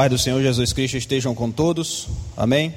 Pai do Senhor Jesus Cristo estejam com todos. Amém.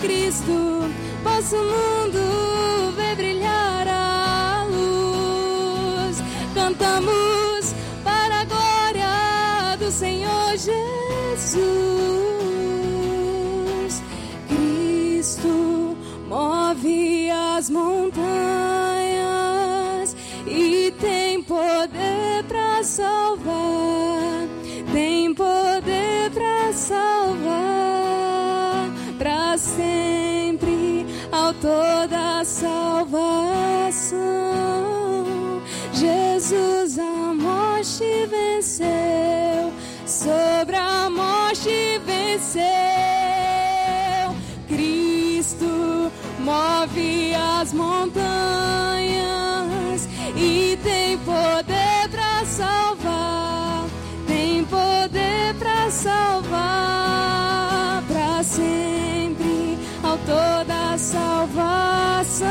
Cristo, vosso mundo vê brilhar a luz. Cantamos para a glória do Senhor Jesus. aconteceu. Cristo move as montanhas e tem poder para salvar. Tem poder para salvar para sempre ao toda salvação.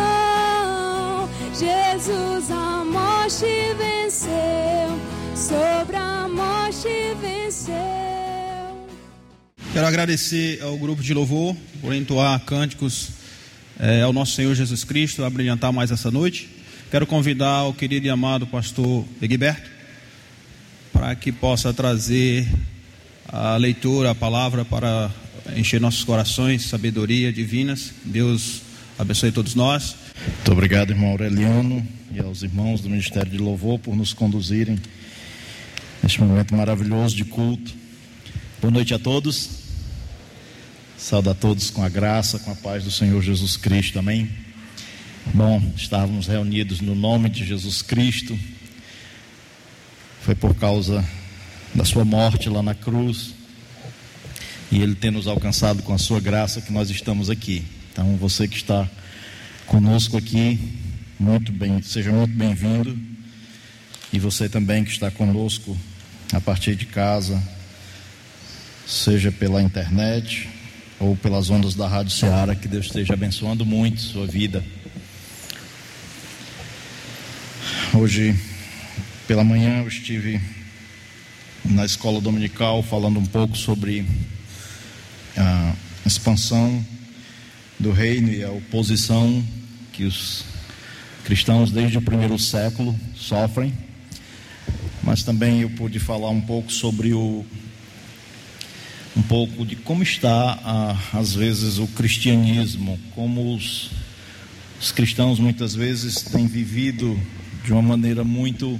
Jesus a morte venceu, sobre a morte venceu. Quero agradecer ao grupo de louvor por entoar cânticos é, ao nosso Senhor Jesus Cristo, a brilhantar mais essa noite. Quero convidar o querido e amado pastor Egberto para que possa trazer a leitura, a palavra para encher nossos corações, sabedoria divinas. Deus abençoe todos nós. Muito obrigado, irmão Aureliano, e aos irmãos do Ministério de Louvor por nos conduzirem neste momento maravilhoso de culto. Boa noite a todos. Saúde a todos com a graça, com a paz do Senhor Jesus Cristo. Amém. Bom, estávamos reunidos no nome de Jesus Cristo. Foi por causa da sua morte lá na cruz e ele ter nos alcançado com a sua graça que nós estamos aqui. Então, você que está conosco aqui, muito bem, seja muito bem-vindo. E você também que está conosco a partir de casa, seja pela internet ou pelas ondas da Rádio Ceará, que Deus esteja abençoando muito sua vida. Hoje, pela manhã, eu estive na escola dominical falando um pouco sobre a expansão do reino e a oposição que os cristãos desde o primeiro século sofrem. Mas também eu pude falar um pouco sobre o um pouco de como está, às vezes, o cristianismo, como os, os cristãos muitas vezes têm vivido de uma maneira muito,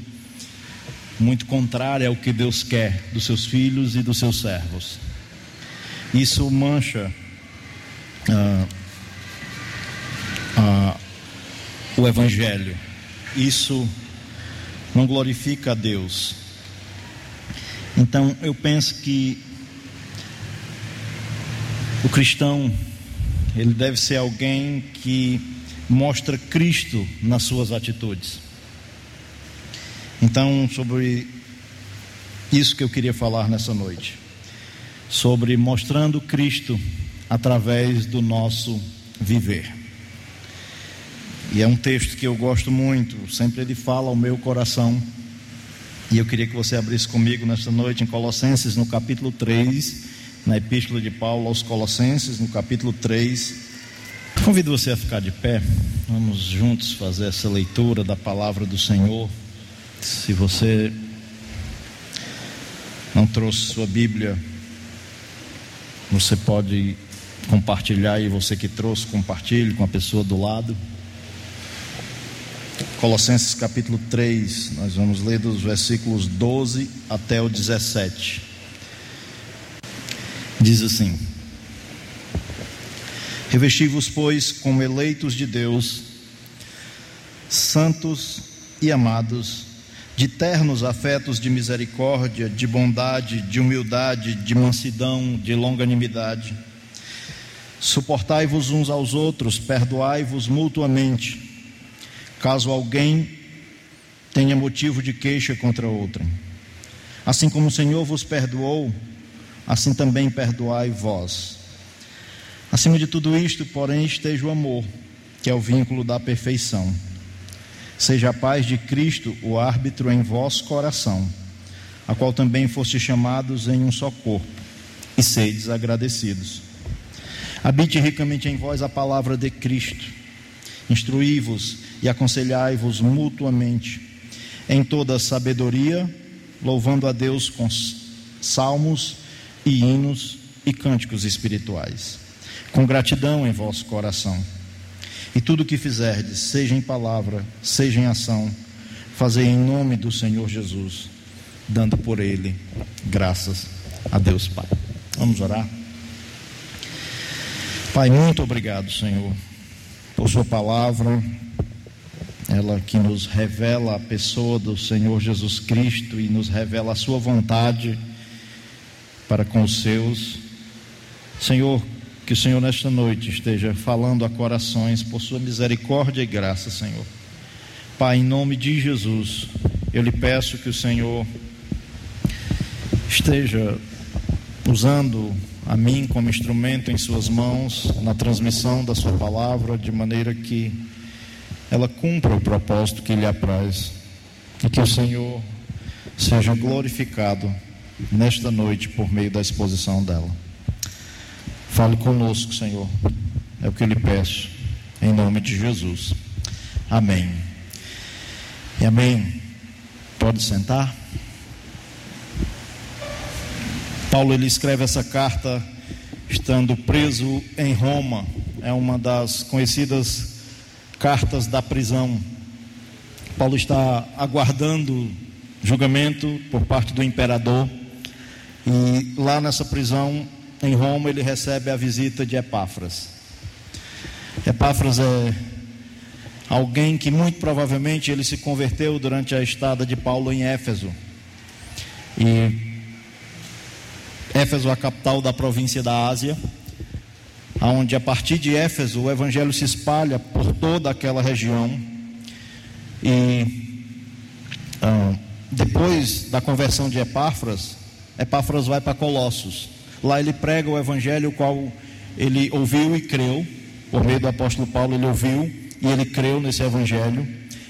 muito contrária ao que Deus quer dos seus filhos e dos seus servos. Isso mancha ah, ah, o Evangelho. Isso não glorifica a Deus. Então eu penso que o cristão ele deve ser alguém que mostra Cristo nas suas atitudes. Então, sobre isso que eu queria falar nessa noite, sobre mostrando Cristo através do nosso viver. E é um texto que eu gosto muito, sempre ele fala ao meu coração. E eu queria que você abrisse comigo nesta noite em Colossenses, no capítulo 3, na epístola de Paulo aos Colossenses, no capítulo 3. Convido você a ficar de pé, vamos juntos fazer essa leitura da palavra do Senhor. Se você não trouxe sua Bíblia, você pode compartilhar e você que trouxe, compartilhe com a pessoa do lado. Colossenses capítulo 3, nós vamos ler dos versículos 12 até o 17. Diz assim: Revesti-vos, pois, como eleitos de Deus, santos e amados, de ternos afetos de misericórdia, de bondade, de humildade, de mansidão, de longanimidade. Suportai-vos uns aos outros, perdoai-vos mutuamente, caso alguém tenha motivo de queixa contra outra. Assim como o Senhor vos perdoou, assim também perdoai vós. Acima de tudo isto, porém, esteja o amor, que é o vínculo da perfeição. Seja a paz de Cristo o árbitro em vosso coração, a qual também foste chamados em um só corpo, e sedes agradecidos. Habite ricamente em vós a palavra de Cristo. Instruí-vos e aconselhai-vos mutuamente em toda sabedoria, louvando a Deus com salmos e hinos e cânticos espirituais, com gratidão em vosso coração e tudo o que fizerdes, seja em palavra, seja em ação, fazei em nome do Senhor Jesus, dando por ele graças a Deus Pai. Vamos orar? Pai, muito obrigado, Senhor, por Sua palavra, ela que nos revela a pessoa do Senhor Jesus Cristo e nos revela a Sua vontade para com os seus. Senhor, que o Senhor, nesta noite, esteja falando a corações por sua misericórdia e graça, Senhor. Pai, em nome de Jesus, eu lhe peço que o Senhor esteja usando a mim como instrumento em Suas mãos na transmissão da Sua palavra, de maneira que ela cumpra o propósito que lhe apraz e que o Senhor seja glorificado nesta noite por meio da exposição dela. Fale conosco, Senhor. É o que eu lhe peço, em nome de Jesus. Amém. E amém. Pode sentar. Paulo ele escreve essa carta estando preso em Roma. É uma das conhecidas cartas da prisão. Paulo está aguardando julgamento por parte do imperador. E lá nessa prisão em Roma, ele recebe a visita de Epáfras. Epáfras é alguém que muito provavelmente ele se converteu durante a estada de Paulo em Éfeso. E Éfeso é a capital da província da Ásia, onde a partir de Éfeso o evangelho se espalha por toda aquela região. E ah, depois da conversão de Epáfras, Epáfras vai para Colossos. Lá ele prega o evangelho, qual ele ouviu e creu, por meio do apóstolo Paulo, ele ouviu e ele creu nesse evangelho.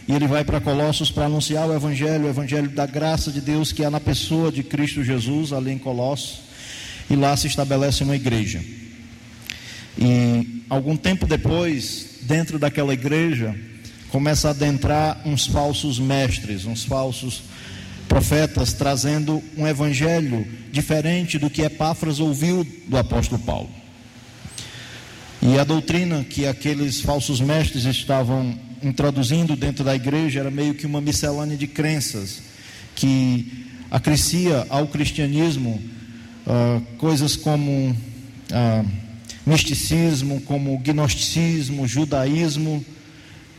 E ele vai para Colossos para anunciar o evangelho, o evangelho da graça de Deus que há na pessoa de Cristo Jesus, ali em Colossos. E lá se estabelece uma igreja. E algum tempo depois, dentro daquela igreja, começa a adentrar uns falsos mestres, uns falsos profetas trazendo um evangelho diferente do que Epáfras ouviu do apóstolo Paulo. E a doutrina que aqueles falsos mestres estavam introduzindo dentro da igreja era meio que uma miscelânea de crenças que acrescia ao cristianismo uh, coisas como uh, misticismo, como gnosticismo, judaísmo,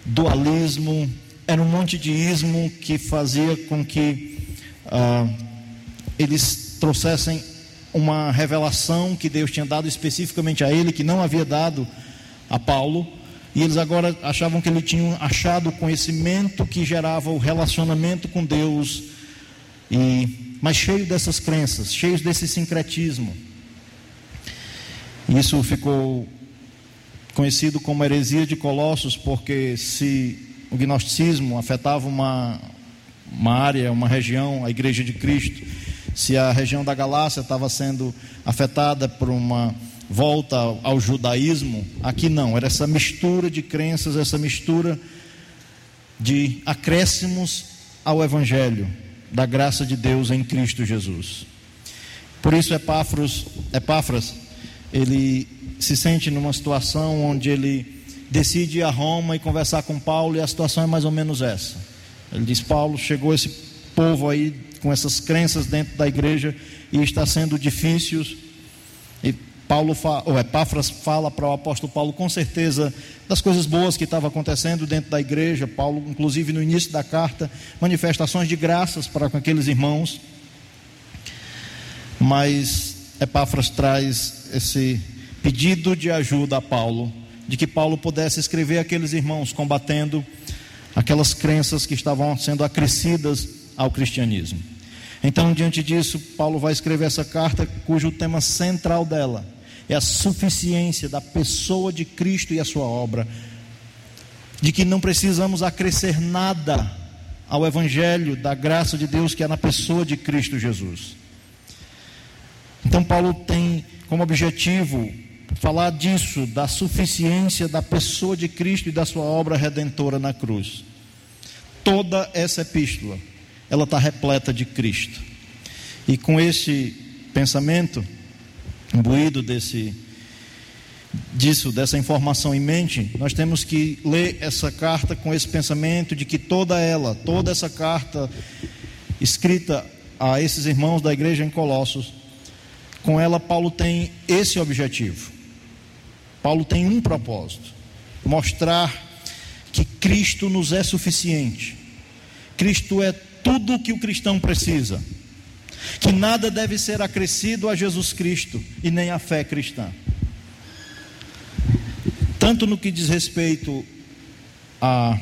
dualismo, era um monte de ismo que fazia com que ah, eles trouxessem uma revelação que Deus tinha dado especificamente a ele, que não havia dado a Paulo, e eles agora achavam que ele tinha achado o conhecimento que gerava o relacionamento com Deus, e mas cheio dessas crenças, cheios desse sincretismo. Isso ficou conhecido como heresia de Colossos, porque se o gnosticismo afetava uma, uma área, uma região, a igreja de Cristo, se a região da Galácia estava sendo afetada por uma volta ao judaísmo, aqui não, era essa mistura de crenças, essa mistura de acréscimos ao evangelho da graça de Deus em Cristo Jesus. Por isso Epáfras, Epáfras ele se sente numa situação onde ele decide ir a Roma e conversar com Paulo, e a situação é mais ou menos essa. Ele diz: Paulo, chegou esse povo aí com essas crenças dentro da igreja e está sendo difícil. E Paulo, ou Epáfras fala para o apóstolo Paulo com certeza das coisas boas que estavam acontecendo dentro da igreja. Paulo, inclusive no início da carta, manifestações de graças para com aqueles irmãos. Mas Epáfras traz esse pedido de ajuda a Paulo, de que Paulo pudesse escrever aqueles irmãos combatendo aquelas crenças que estavam sendo acrescidas ao cristianismo. Então, diante disso, Paulo vai escrever essa carta, cujo tema central dela é a suficiência da pessoa de Cristo e a sua obra, de que não precisamos acrescer nada ao evangelho da graça de Deus que é na pessoa de Cristo Jesus. Então, Paulo tem como objetivo falar disso, da suficiência da pessoa de Cristo e da sua obra redentora na cruz. Toda essa epístola, ela está repleta de Cristo. E com esse pensamento, imbuído desse, disso, dessa informação em mente, nós temos que ler essa carta com esse pensamento de que toda ela, toda essa carta escrita a esses irmãos da igreja em Colossos, com ela Paulo tem esse objetivo Paulo tem um propósito: mostrar que Cristo nos é suficiente. Cristo é tudo o que o cristão precisa. Que nada deve ser acrescido a Jesus Cristo e nem à fé cristã. Tanto no que diz respeito à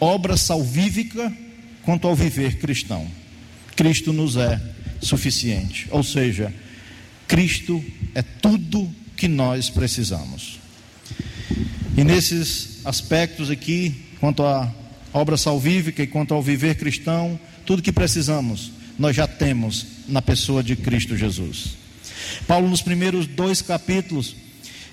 obra salvífica, quanto ao viver cristão. Cristo nos é suficiente. Ou seja, Cristo é tudo que nós precisamos. E nesses aspectos aqui, quanto à obra salvífica e quanto ao viver cristão, tudo que precisamos, nós já temos na pessoa de Cristo Jesus. Paulo, nos primeiros dois capítulos,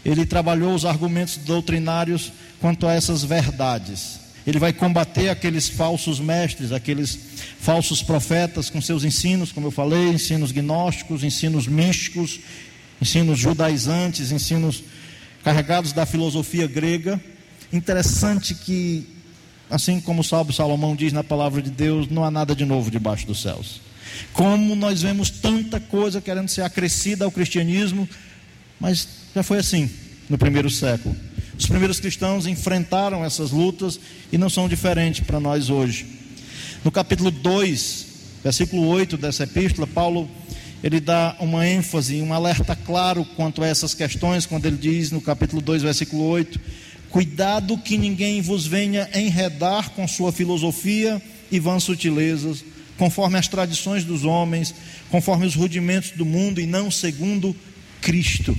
ele trabalhou os argumentos doutrinários quanto a essas verdades. Ele vai combater aqueles falsos mestres, aqueles falsos profetas com seus ensinos, como eu falei, ensinos gnósticos, ensinos místicos, ensinos judaizantes, ensinos carregados da filosofia grega. Interessante que, assim como o Salmo Salomão diz na palavra de Deus, não há nada de novo debaixo dos céus. Como nós vemos tanta coisa querendo ser acrescida ao cristianismo, mas já foi assim no primeiro século. Os primeiros cristãos enfrentaram essas lutas e não são diferentes para nós hoje. No capítulo 2, versículo 8 dessa epístola, Paulo ele dá uma ênfase, um alerta claro quanto a essas questões, quando ele diz no capítulo 2, versículo 8: Cuidado que ninguém vos venha enredar com sua filosofia e vãs sutilezas, conforme as tradições dos homens, conforme os rudimentos do mundo e não segundo Cristo.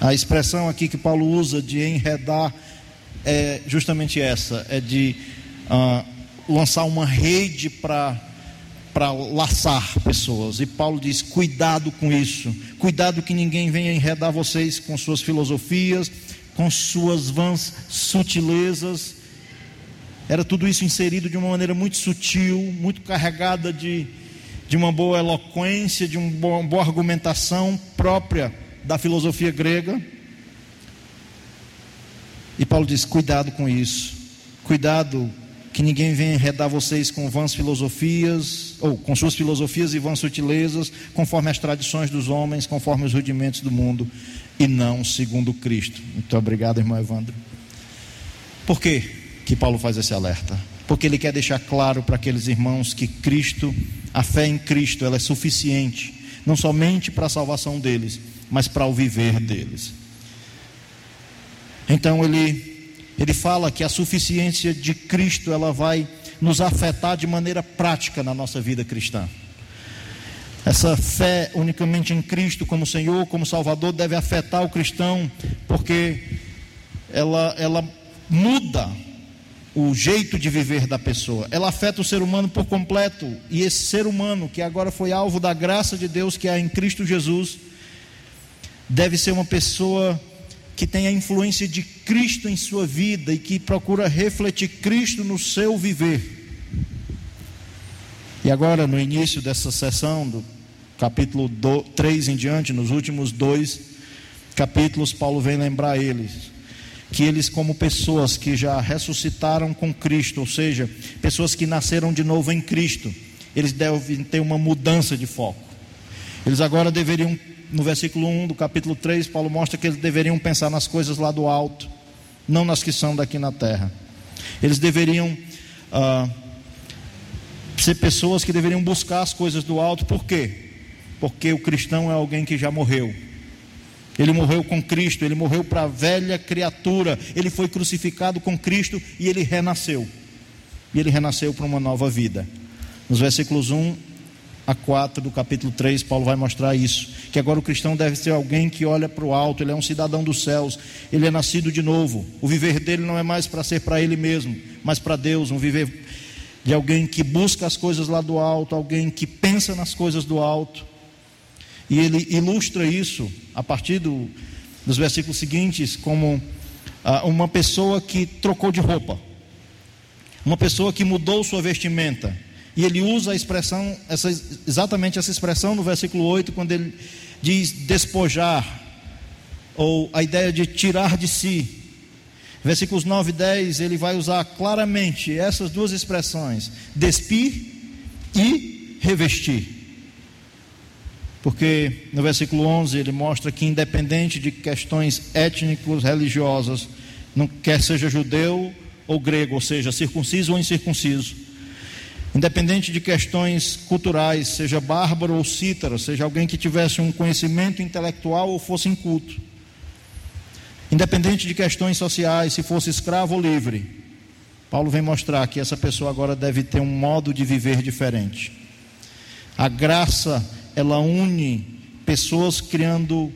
A expressão aqui que Paulo usa de enredar é justamente essa: é de uh, lançar uma rede para para laçar pessoas. E Paulo diz: cuidado com isso, cuidado que ninguém venha enredar vocês com suas filosofias, com suas vãs sutilezas. Era tudo isso inserido de uma maneira muito sutil, muito carregada de, de uma boa eloquência, de uma boa argumentação própria da filosofia grega. E Paulo diz: cuidado com isso, cuidado que ninguém venha enredar vocês com vãs filosofias, ou com suas filosofias e vãs sutilezas, conforme as tradições dos homens, conforme os rudimentos do mundo, e não segundo Cristo. Muito obrigado, irmão Evandro. Por que, que Paulo faz esse alerta? Porque ele quer deixar claro para aqueles irmãos que Cristo a fé em Cristo ela é suficiente, não somente para a salvação deles, mas para o viver deles. Então ele ele fala que a suficiência de Cristo ela vai nos afetar de maneira prática na nossa vida cristã. Essa fé unicamente em Cristo como Senhor, como Salvador, deve afetar o cristão, porque ela, ela muda o jeito de viver da pessoa. Ela afeta o ser humano por completo. E esse ser humano, que agora foi alvo da graça de Deus, que é em Cristo Jesus, deve ser uma pessoa que tem a influência de Cristo em sua vida e que procura refletir Cristo no seu viver. E agora, no início dessa sessão, do capítulo 3 em diante, nos últimos dois capítulos, Paulo vem lembrar eles que eles, como pessoas que já ressuscitaram com Cristo, ou seja, pessoas que nasceram de novo em Cristo, eles devem ter uma mudança de foco. Eles agora deveriam no versículo 1 do capítulo 3, Paulo mostra que eles deveriam pensar nas coisas lá do alto, não nas que são daqui na terra. Eles deveriam ah, ser pessoas que deveriam buscar as coisas do alto, por quê? Porque o cristão é alguém que já morreu. Ele morreu com Cristo, ele morreu para a velha criatura, ele foi crucificado com Cristo e ele renasceu. E ele renasceu para uma nova vida. Nos versículos 1 a 4 do capítulo 3, Paulo vai mostrar isso. Que agora o cristão deve ser alguém que olha para o alto, ele é um cidadão dos céus, ele é nascido de novo. O viver dele não é mais para ser para ele mesmo, mas para Deus. Um viver de alguém que busca as coisas lá do alto, alguém que pensa nas coisas do alto. E ele ilustra isso a partir do, dos versículos seguintes, como ah, uma pessoa que trocou de roupa, uma pessoa que mudou sua vestimenta e ele usa a expressão, essa, exatamente essa expressão no versículo 8, quando ele diz despojar, ou a ideia de tirar de si. Versículos 9 e 10, ele vai usar claramente essas duas expressões: despir e revestir. Porque no versículo 11 ele mostra que, independente de questões étnicos, religiosas, não quer seja judeu ou grego, ou seja, circunciso ou incircunciso, Independente de questões culturais, seja bárbaro ou cítaro, seja alguém que tivesse um conhecimento intelectual ou fosse inculto. Independente de questões sociais, se fosse escravo ou livre. Paulo vem mostrar que essa pessoa agora deve ter um modo de viver diferente. A graça, ela une pessoas criando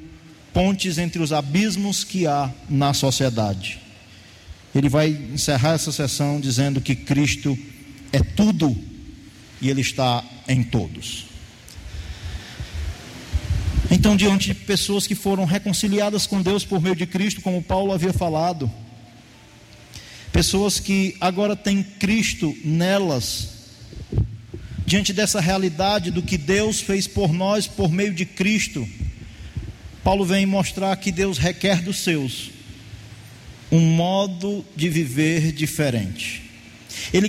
pontes entre os abismos que há na sociedade. Ele vai encerrar essa sessão dizendo que Cristo é tudo e Ele está em todos. Então, diante de pessoas que foram reconciliadas com Deus por meio de Cristo, como Paulo havia falado, pessoas que agora têm Cristo nelas, diante dessa realidade do que Deus fez por nós por meio de Cristo, Paulo vem mostrar que Deus requer dos seus um modo de viver diferente. Ele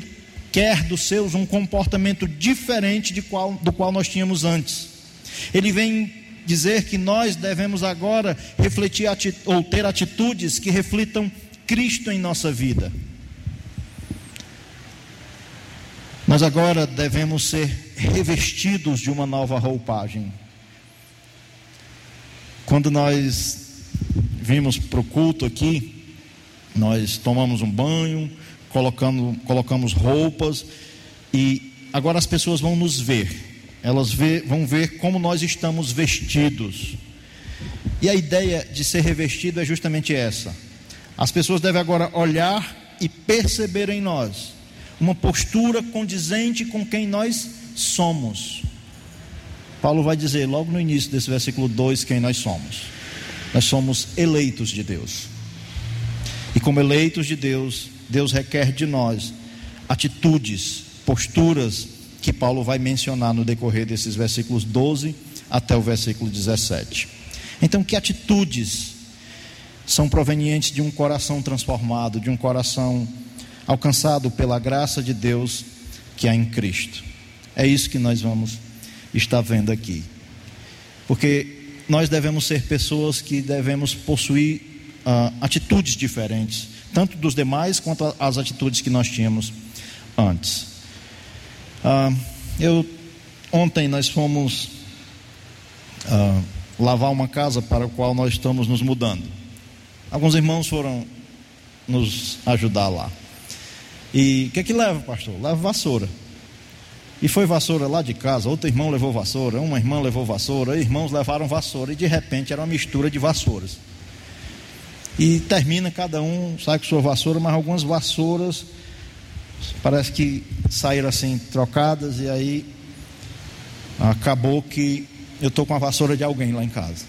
quer dos seus um comportamento diferente qual, do qual nós tínhamos antes. Ele vem dizer que nós devemos agora refletir ou ter atitudes que reflitam Cristo em nossa vida. Nós agora devemos ser revestidos de uma nova roupagem. Quando nós vimos para o culto aqui, nós tomamos um banho, colocando, colocamos roupas e agora as pessoas vão nos ver. Elas vê, vão ver como nós estamos vestidos. E a ideia de ser revestido é justamente essa. As pessoas devem agora olhar e perceber em nós uma postura condizente com quem nós somos. Paulo vai dizer logo no início desse versículo 2 quem nós somos. Nós somos eleitos de Deus. E como eleitos de Deus, Deus requer de nós atitudes, posturas que Paulo vai mencionar no decorrer desses versículos 12 até o versículo 17. Então, que atitudes são provenientes de um coração transformado, de um coração alcançado pela graça de Deus que há em Cristo? É isso que nós vamos estar vendo aqui. Porque nós devemos ser pessoas que devemos possuir uh, atitudes diferentes tanto dos demais quanto as atitudes que nós tínhamos antes. Ah, eu Ontem nós fomos uh, lavar uma casa para a qual nós estamos nos mudando. Alguns irmãos foram nos ajudar lá. E o que é que leva, pastor? Leva vassoura. E foi vassoura lá de casa, outro irmão levou vassoura, uma irmã levou vassoura, irmãos levaram vassoura, e de repente era uma mistura de vassouras. E termina cada um, sai com sua vassoura, mas algumas vassouras parece que saíram assim trocadas, e aí acabou que eu estou com a vassoura de alguém lá em casa.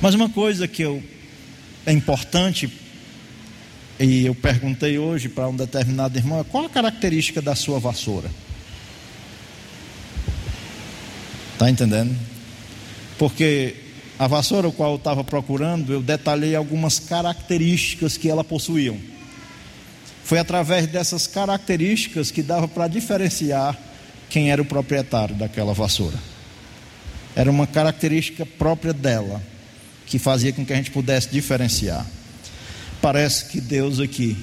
Mas uma coisa que eu, é importante e eu perguntei hoje para um determinado irmão: qual a característica da sua vassoura? Está entendendo? Porque a vassoura, o qual eu estava procurando, eu detalhei algumas características que ela possuíam. Foi através dessas características que dava para diferenciar quem era o proprietário daquela vassoura. Era uma característica própria dela que fazia com que a gente pudesse diferenciar parece que Deus aqui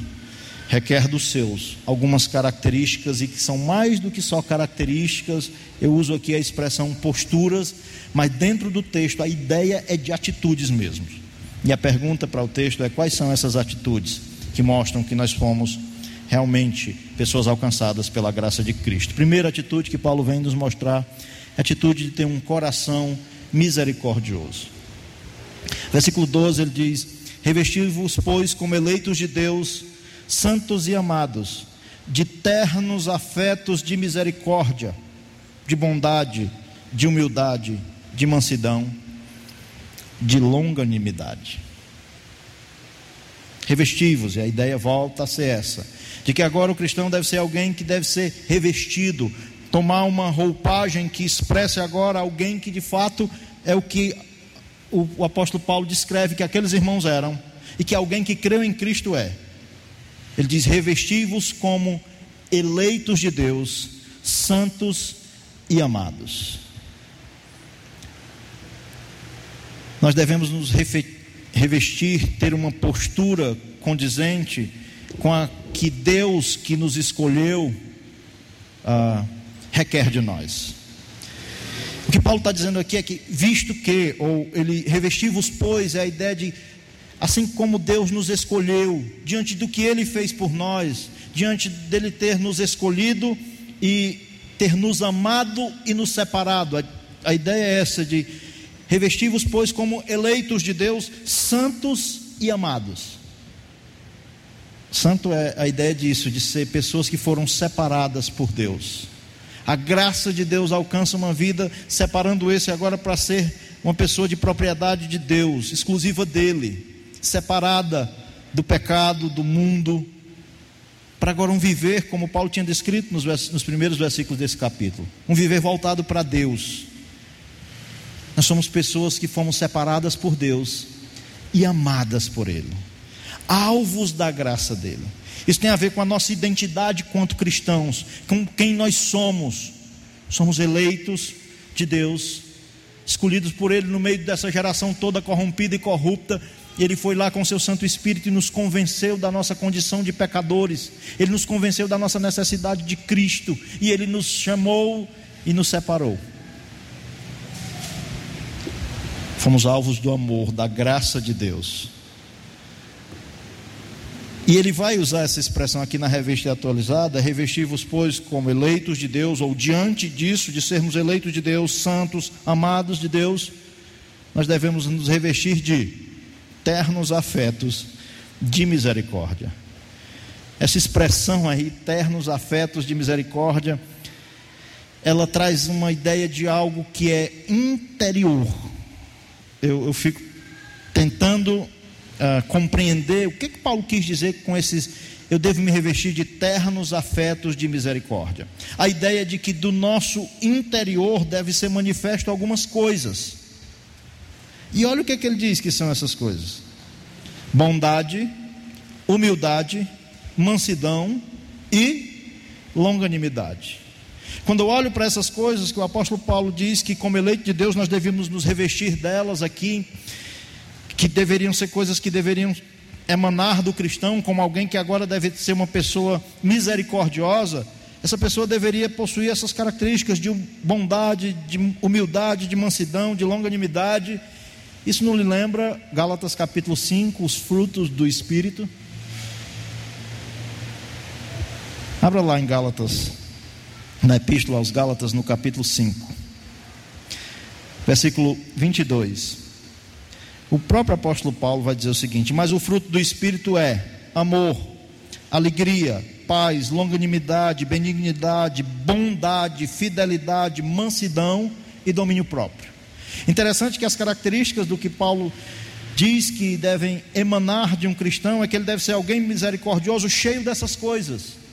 requer dos seus algumas características e que são mais do que só características. Eu uso aqui a expressão posturas, mas dentro do texto a ideia é de atitudes mesmo. E a pergunta para o texto é: quais são essas atitudes que mostram que nós fomos realmente pessoas alcançadas pela graça de Cristo? Primeira atitude que Paulo vem nos mostrar é a atitude de ter um coração misericordioso. Versículo 12 ele diz: Revesti-vos, pois, como eleitos de Deus, santos e amados, de ternos afetos de misericórdia, de bondade, de humildade, de mansidão, de longanimidade. Revesti-vos, e a ideia volta a ser essa: de que agora o cristão deve ser alguém que deve ser revestido, tomar uma roupagem que expresse agora alguém que de fato é o que o, apóstolo Paulo descreve que aqueles irmãos eram e que alguém que creu em Cristo é. Ele diz: revesti-vos como eleitos de Deus, santos e amados. Nós devemos nos revestir, ter uma postura condizente com a que Deus que nos escolheu ah, requer de nós. O que Paulo está dizendo aqui é que, visto que, ou ele revestivos, pois, é a ideia de, assim como Deus nos escolheu, diante do que ele fez por nós, diante dele ter nos escolhido e ter nos amado e nos separado. A, a ideia é essa de revestivos, pois, como eleitos de Deus, santos e amados. Santo é a ideia disso, de ser pessoas que foram separadas por Deus. A graça de Deus alcança uma vida, separando esse agora para ser uma pessoa de propriedade de Deus, exclusiva dele, separada do pecado, do mundo, para agora um viver, como Paulo tinha descrito nos, nos primeiros versículos desse capítulo, um viver voltado para Deus. Nós somos pessoas que fomos separadas por Deus e amadas por Ele, alvos da graça dele. Isso tem a ver com a nossa identidade quanto cristãos, com quem nós somos. Somos eleitos de Deus, escolhidos por Ele no meio dessa geração toda corrompida e corrupta. Ele foi lá com seu Santo Espírito e nos convenceu da nossa condição de pecadores. Ele nos convenceu da nossa necessidade de Cristo. E Ele nos chamou e nos separou. Fomos alvos do amor, da graça de Deus. E ele vai usar essa expressão aqui na revista atualizada: revestir-vos, pois, como eleitos de Deus, ou diante disso, de sermos eleitos de Deus, santos, amados de Deus, nós devemos nos revestir de ternos afetos de misericórdia. Essa expressão aí, ternos afetos de misericórdia, ela traz uma ideia de algo que é interior. Eu, eu fico tentando uh, compreender o que, que Paulo quis dizer com esses. Eu devo me revestir de ternos afetos de misericórdia. A ideia de que do nosso interior deve ser manifesto algumas coisas. E olha o que, que ele diz que são essas coisas: bondade, humildade, mansidão e longanimidade. Quando eu olho para essas coisas que o apóstolo Paulo diz que, como eleito de Deus, nós devemos nos revestir delas aqui, que deveriam ser coisas que deveriam emanar do cristão, como alguém que agora deve ser uma pessoa misericordiosa, essa pessoa deveria possuir essas características de bondade, de humildade, de mansidão, de longanimidade. Isso não lhe lembra Gálatas capítulo 5, os frutos do Espírito? Abra lá em Gálatas, na Epístola aos Gálatas, no capítulo 5, versículo 22. O próprio apóstolo Paulo vai dizer o seguinte: Mas o fruto do Espírito é amor, alegria, paz, longanimidade, benignidade, bondade, fidelidade, mansidão e domínio próprio. Interessante que as características do que Paulo diz que devem emanar de um cristão é que ele deve ser alguém misericordioso, cheio dessas coisas.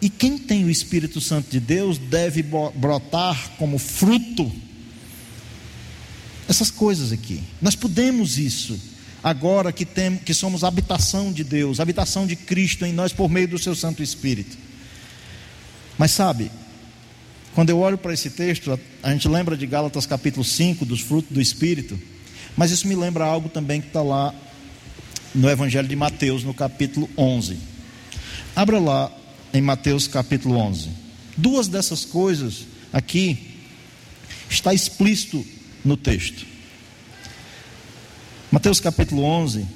E quem tem o Espírito Santo de Deus deve brotar como fruto essas coisas aqui. Nós podemos isso agora que, tem, que somos habitação de Deus, habitação de Cristo em nós por meio do seu Santo Espírito. Mas sabe, quando eu olho para esse texto, a, gente lembra de Gálatas capítulo 5, dos frutos do Espírito, mas isso me lembra algo também que está lá no Evangelho de Mateus, no capítulo 11. Abra lá em Mateus capítulo 11. Duas dessas coisas aqui está explícito no texto. Mateus capítulo 11,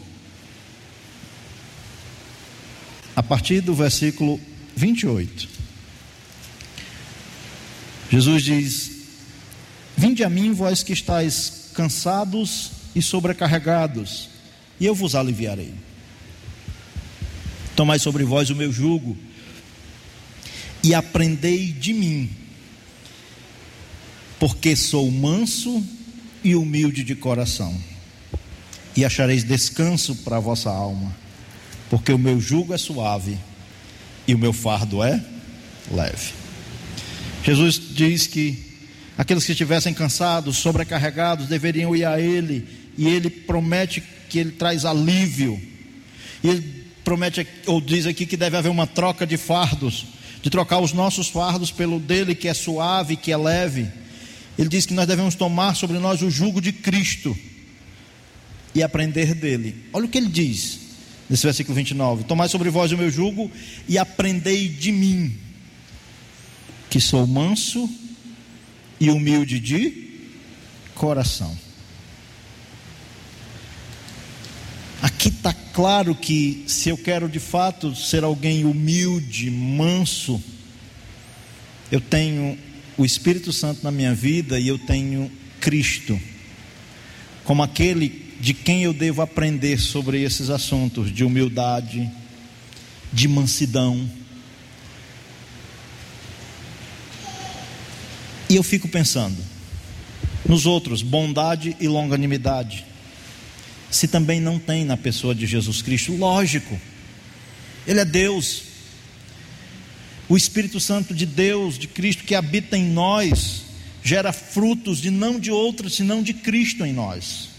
a partir do versículo 28. Jesus diz: Vinde a mim, vós que estáis cansados e sobrecarregados, e eu vos aliviarei. Tomai sobre vós o meu jugo e aprendei de mim, porque sou manso e humilde de coração e achareis descanso para a vossa alma, porque o meu jugo é suave e o meu fardo é leve. Jesus diz que aqueles que estivessem cansados, sobrecarregados, deveriam ir a Ele, e Ele promete que Ele traz alívio, e Ele promete, ou diz aqui que deve haver uma troca de fardos, de trocar os nossos fardos pelo dele que é suave, que é leve. Ele diz que nós devemos tomar sobre nós o jugo de Cristo e aprender dele. Olha o que ele diz nesse versículo 29: Tomai sobre vós o meu jugo e aprendei de mim, que sou manso e humilde de coração. Aqui está claro que se eu quero de fato ser alguém humilde, manso, eu tenho o Espírito Santo na minha vida e eu tenho Cristo como aquele de quem eu devo aprender sobre esses assuntos de humildade, de mansidão. E eu fico pensando nos outros, bondade e longanimidade. Se também não tem na pessoa de Jesus Cristo, lógico, Ele é Deus. O Espírito Santo de Deus, de Cristo que habita em nós, gera frutos de não de outros, senão de Cristo em nós.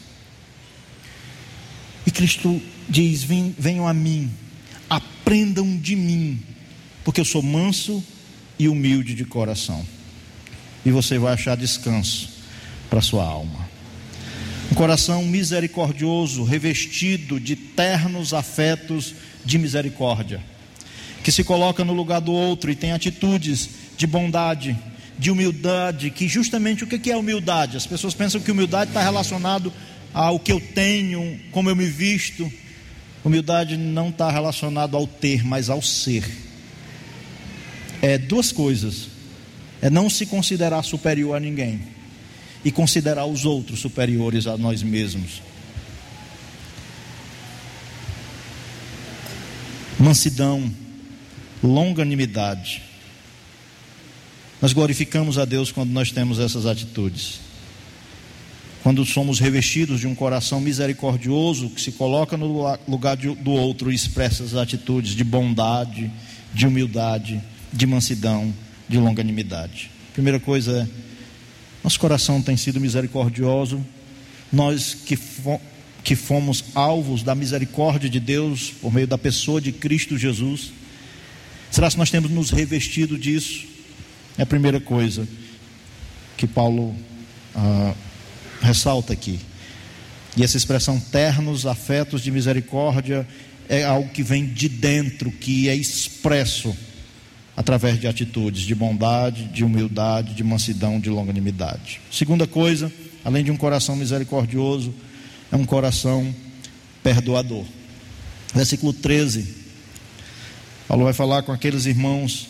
E Cristo diz: Venham a mim, aprendam de mim, porque eu sou manso e humilde de coração, e você vai achar descanso para sua alma. Um coração misericordioso, revestido de ternos afetos de misericórdia, que se coloca no lugar do outro e tem atitudes de bondade, de humildade, que justamente o que é humildade? As pessoas pensam que humildade está relacionado ao que eu tenho, como eu me visto. Humildade não está relacionado ao ter, mas ao ser. É duas coisas: é não se considerar superior a ninguém e considerar os outros superiores a nós mesmos. Mansidão, longanimidade. Nós glorificamos a Deus quando nós temos essas atitudes quando somos revestidos de um coração misericordioso que se coloca no lugar do outro e expressa as atitudes de bondade, de humildade, de mansidão, de longanimidade. Primeira coisa é, nosso coração tem sido misericordioso, nós que, que fomos alvos da misericórdia de Deus por meio da pessoa de Cristo Jesus, será que nós temos nos revestido disso? É a primeira coisa que Paulo. Ah, ressalta aqui. E essa expressão ternos, afetos de misericórdia, é algo que vem de dentro, que é expresso através de atitudes de bondade, de humildade, de mansidão, de longanimidade. Segunda coisa, além de um coração misericordioso, é um coração perdoador. Versículo 13. Paulo vai falar com aqueles irmãos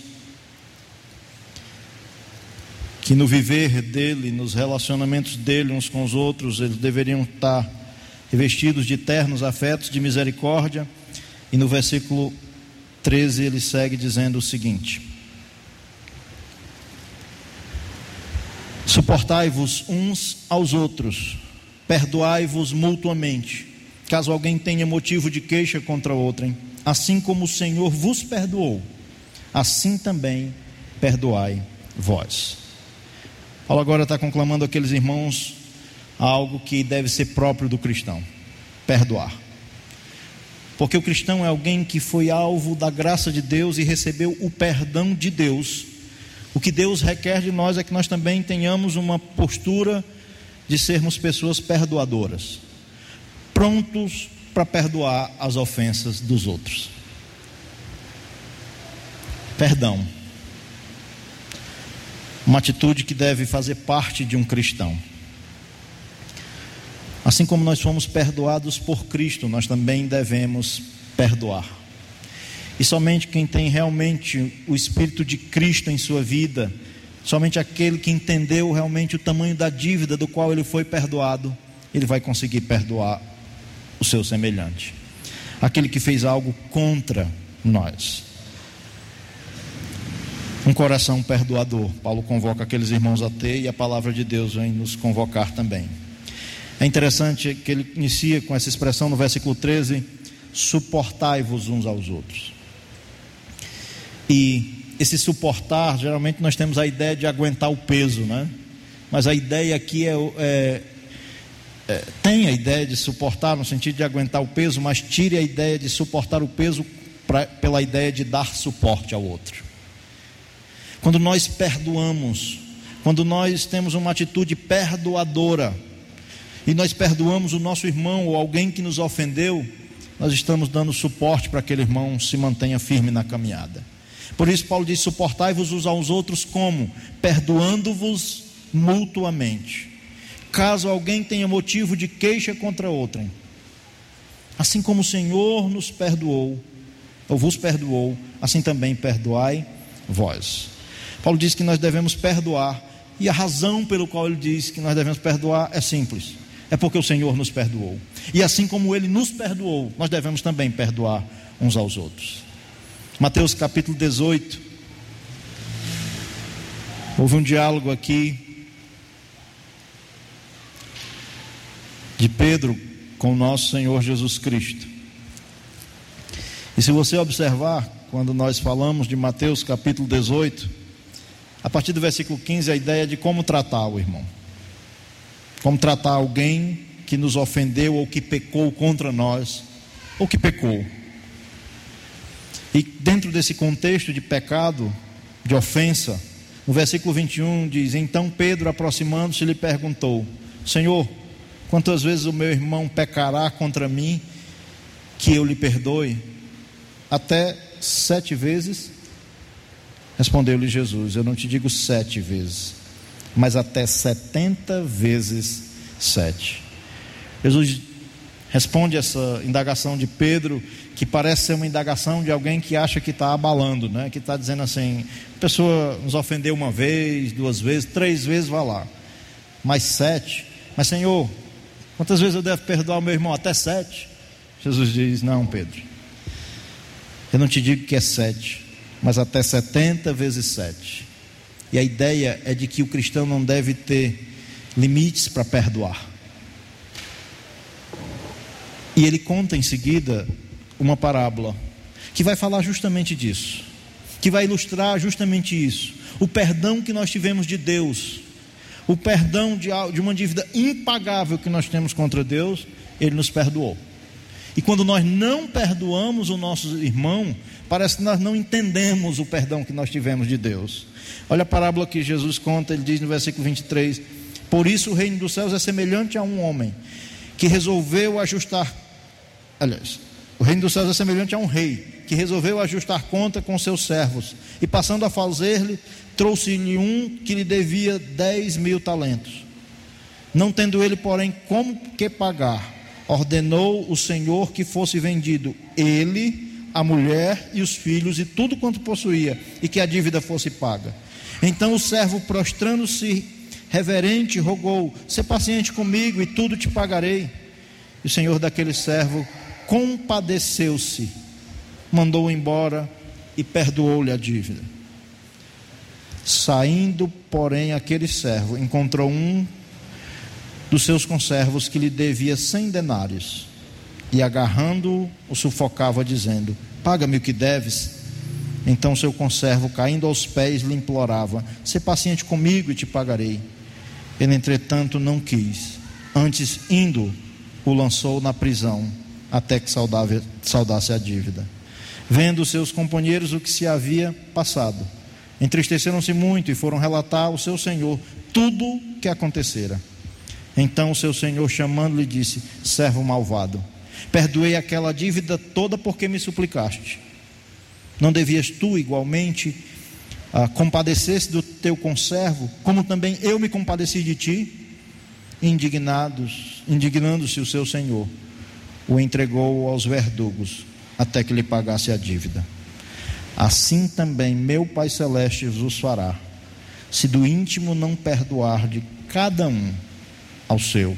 que no viver dele, nos relacionamentos dele uns com os outros, eles deveriam estar revestidos de ternos afetos de misericórdia. E no versículo 13 ele segue dizendo o seguinte: Suportai-vos uns aos outros, perdoai-vos mutuamente, caso alguém tenha motivo de queixa contra outrem, assim como o Senhor vos perdoou, assim também perdoai vós. Paulo agora está conclamando aqueles irmãos algo que deve ser próprio do cristão: perdoar. Porque o cristão é alguém que foi alvo da graça de Deus e recebeu o perdão de Deus. O que Deus requer de nós é que nós também tenhamos uma postura de sermos pessoas perdoadoras, prontos para perdoar as ofensas dos outros. Perdão. Uma atitude que deve fazer parte de um cristão. Assim como nós fomos perdoados por Cristo, nós também devemos perdoar. E somente quem tem realmente o Espírito de Cristo em sua vida, somente aquele que entendeu realmente o tamanho da dívida do qual ele foi perdoado, ele vai conseguir perdoar o seu semelhante. Aquele que fez algo contra nós. Um coração perdoador. Paulo convoca aqueles irmãos a ter e a palavra de Deus vem nos convocar também. É interessante que ele inicia com essa expressão no versículo 13: suportai-vos uns aos outros. E esse suportar, geralmente nós temos a ideia de aguentar o peso, né? Mas a ideia aqui é, é, é, tem a ideia de suportar no sentido de aguentar o peso, mas tire a ideia de suportar o peso pra, pela ideia de dar suporte ao outro. Quando nós perdoamos, quando nós temos uma atitude perdoadora, e nós perdoamos o nosso irmão ou alguém que nos ofendeu, nós estamos dando suporte para que aquele irmão se mantenha firme na caminhada. Por isso, Paulo diz: suportai-vos uns aos outros como? Perdoando-vos mutuamente. Caso alguém tenha motivo de queixa contra outrem, assim como o Senhor nos perdoou, ou vos perdoou, assim também perdoai vós. Paulo diz que nós devemos perdoar, e a razão pelo qual ele diz que nós devemos perdoar é simples é porque o Senhor nos perdoou. E assim como Ele nos perdoou, nós devemos também perdoar uns aos outros. Mateus capítulo 18. Houve um diálogo aqui de Pedro com o nosso Senhor Jesus Cristo. E se você observar, quando nós falamos de Mateus capítulo 18, a partir do versículo 15, a ideia de como tratar o irmão como tratar alguém que nos ofendeu ou que pecou contra nós, ou que pecou. E dentro desse contexto de pecado, de ofensa, no versículo 21 diz: Então Pedro, aproximando-se, lhe perguntou: Senhor, quantas vezes o meu irmão pecará contra mim que eu lhe perdoe? Até sete vezes? Respondeu-lhe Jesus: Eu não te digo sete vezes, mas até 70 vezes 7. Jesus responde essa indagação de Pedro, que parece ser uma indagação de alguém que acha que está abalando, né? que está dizendo assim: a pessoa nos ofendeu uma vez, duas vezes, três vezes, vá lá, mais sete, mas Senhor, quantas vezes eu devo perdoar o meu irmão? Até sete. Jesus diz: Não, Pedro, eu não te digo que é sete, mas até setenta vezes sete. E a ideia é de que o cristão não deve ter limites para perdoar. E ele conta em seguida uma parábola que vai falar justamente disso, que vai ilustrar justamente isso. O perdão que nós tivemos de Deus, o perdão de, uma dívida impagável que nós temos contra Deus, Ele nos perdoou. E quando nós não perdoamos o nosso irmão, parece que nós não entendemos o perdão que nós tivemos de Deus. Olha a parábola que Jesus conta, ele diz no versículo 23: Por isso o reino dos céus é semelhante a um homem que resolveu ajustar, aliás, O reino dos céus é semelhante a um rei que resolveu ajustar conta com seus servos e, passando a fazer-lhe, trouxe-lhe um que lhe devia dez mil talentos. Não tendo ele, porém, como que pagar, ordenou o Senhor que fosse vendido ele, a mulher e os filhos e tudo quanto possuía, e que a dívida fosse paga. Então o servo, prostrando-se reverente, rogou: "Se paciente comigo e tudo te pagarei. E o senhor daquele servo compadeceu-se, mandou-o embora e perdoou-lhe a dívida. Saindo, porém, aquele servo encontrou um dos seus conservos que lhe devia cem denários e agarrando-o, o sufocava, dizendo: Paga-me o que deves. Então seu conservo, caindo aos pés, lhe implorava: Se paciente comigo e te pagarei. Ele, entretanto, não quis. Antes, indo, o lançou na prisão até que saudasse a dívida. Vendo seus companheiros o que se havia passado, entristeceram-se muito e foram relatar ao seu senhor tudo o que acontecera. Então o seu senhor, chamando-lhe, disse: Servo malvado, perdoei aquela dívida toda porque me suplicaste. Não devias tu igualmente ah, compadecer-se do teu conservo, como também eu me compadeci de ti? Indignados, indignando-se o seu senhor o entregou aos verdugos até que lhe pagasse a dívida. Assim também meu Pai Celeste vos fará, se do íntimo não perdoar de cada um ao seu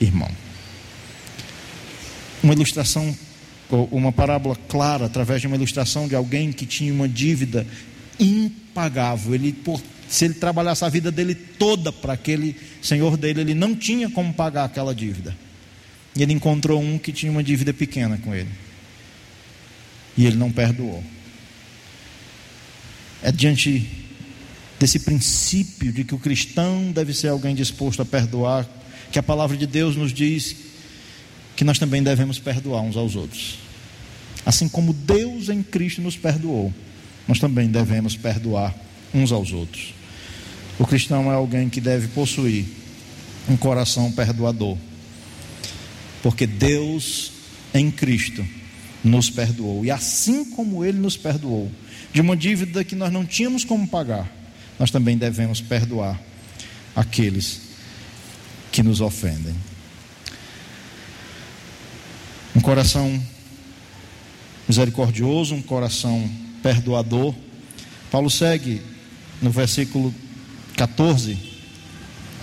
irmão. Uma ilustração, uma parábola clara, através de uma ilustração de alguém que tinha uma dívida impagável. Ele, se ele trabalhasse a vida dele toda para aquele senhor dele, ele não tinha como pagar aquela dívida. E ele encontrou um que tinha uma dívida pequena com ele. E ele não perdoou. É diante desse princípio de que o cristão deve ser alguém disposto a perdoar, que a palavra de Deus nos diz que nós também devemos perdoar uns aos outros. Assim como Deus em Cristo nos perdoou, nós também devemos perdoar uns aos outros. O cristão é alguém que deve possuir um coração perdoador porque Deus em Cristo nos perdoou. E assim como Ele nos perdoou de uma dívida que nós não tínhamos como pagar, nós também devemos perdoar aqueles que nos ofendem. Um coração misericordioso, um coração perdoador. Paulo segue no versículo 14,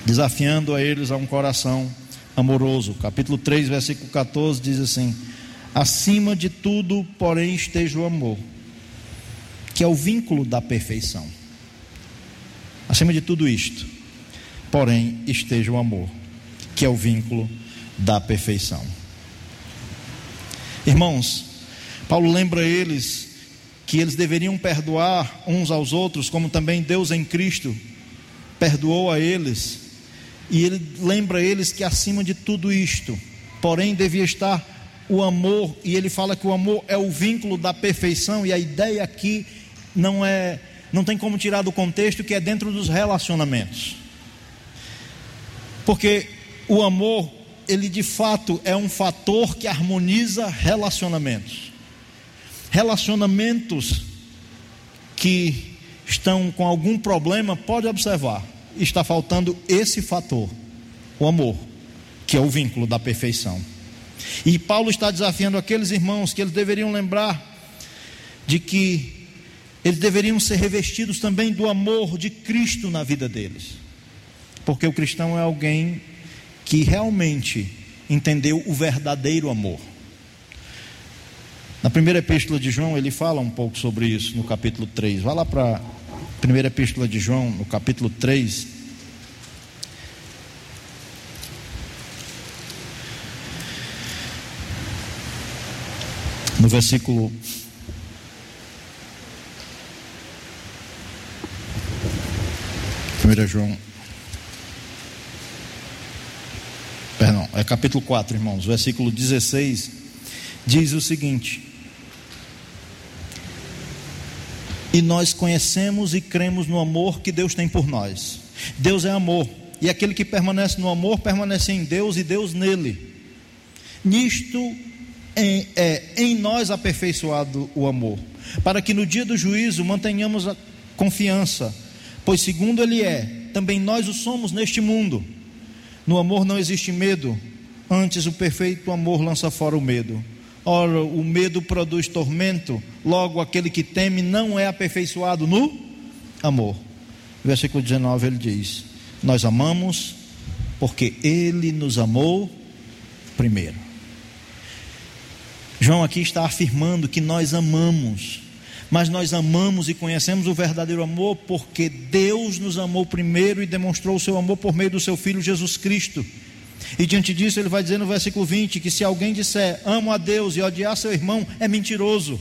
desafiando a eles a um coração amoroso. Capítulo 3, versículo 14 diz assim: Acima de tudo, porém, esteja o amor, que é o vínculo da perfeição. Acima de tudo isto, porém, esteja o amor, que é o vínculo da perfeição. Irmãos, Paulo lembra eles que eles deveriam perdoar uns aos outros, como também Deus em Cristo perdoou a eles e ele lembra eles que acima de tudo isto, porém devia estar o amor, e ele fala que o amor é o vínculo da perfeição, e a ideia aqui não é, não tem como tirar do contexto que é dentro dos relacionamentos. Porque o amor, ele de fato é um fator que harmoniza relacionamentos. Relacionamentos que estão com algum problema, pode observar está faltando esse fator, o amor, que é o vínculo da perfeição. E Paulo está desafiando aqueles irmãos que eles deveriam lembrar de que eles deveriam ser revestidos também do amor de Cristo na vida deles. Porque o cristão é alguém que realmente entendeu o verdadeiro amor. Na primeira epístola de João, ele fala um pouco sobre isso no capítulo 3. Vai lá para Primeira Epístola de João, no capítulo 3. No versículo Primeira João Perdão, é capítulo 4, irmãos, versículo 16 diz o seguinte: E nós conhecemos e cremos no amor que Deus tem por nós. Deus é amor, e aquele que permanece no amor permanece em Deus e Deus nele. Nisto é em nós aperfeiçoado o amor, para que no dia do juízo mantenhamos a confiança, pois segundo Ele é, também nós o somos neste mundo. No amor não existe medo, antes o perfeito amor lança fora o medo. Ora, o medo produz tormento, logo aquele que teme não é aperfeiçoado no amor. Versículo 19 ele diz: Nós amamos porque ele nos amou primeiro. João aqui está afirmando que nós amamos, mas nós amamos e conhecemos o verdadeiro amor porque Deus nos amou primeiro e demonstrou o seu amor por meio do seu Filho Jesus Cristo. E diante disso, ele vai dizer no versículo 20: que se alguém disser amo a Deus e odiar seu irmão, é mentiroso.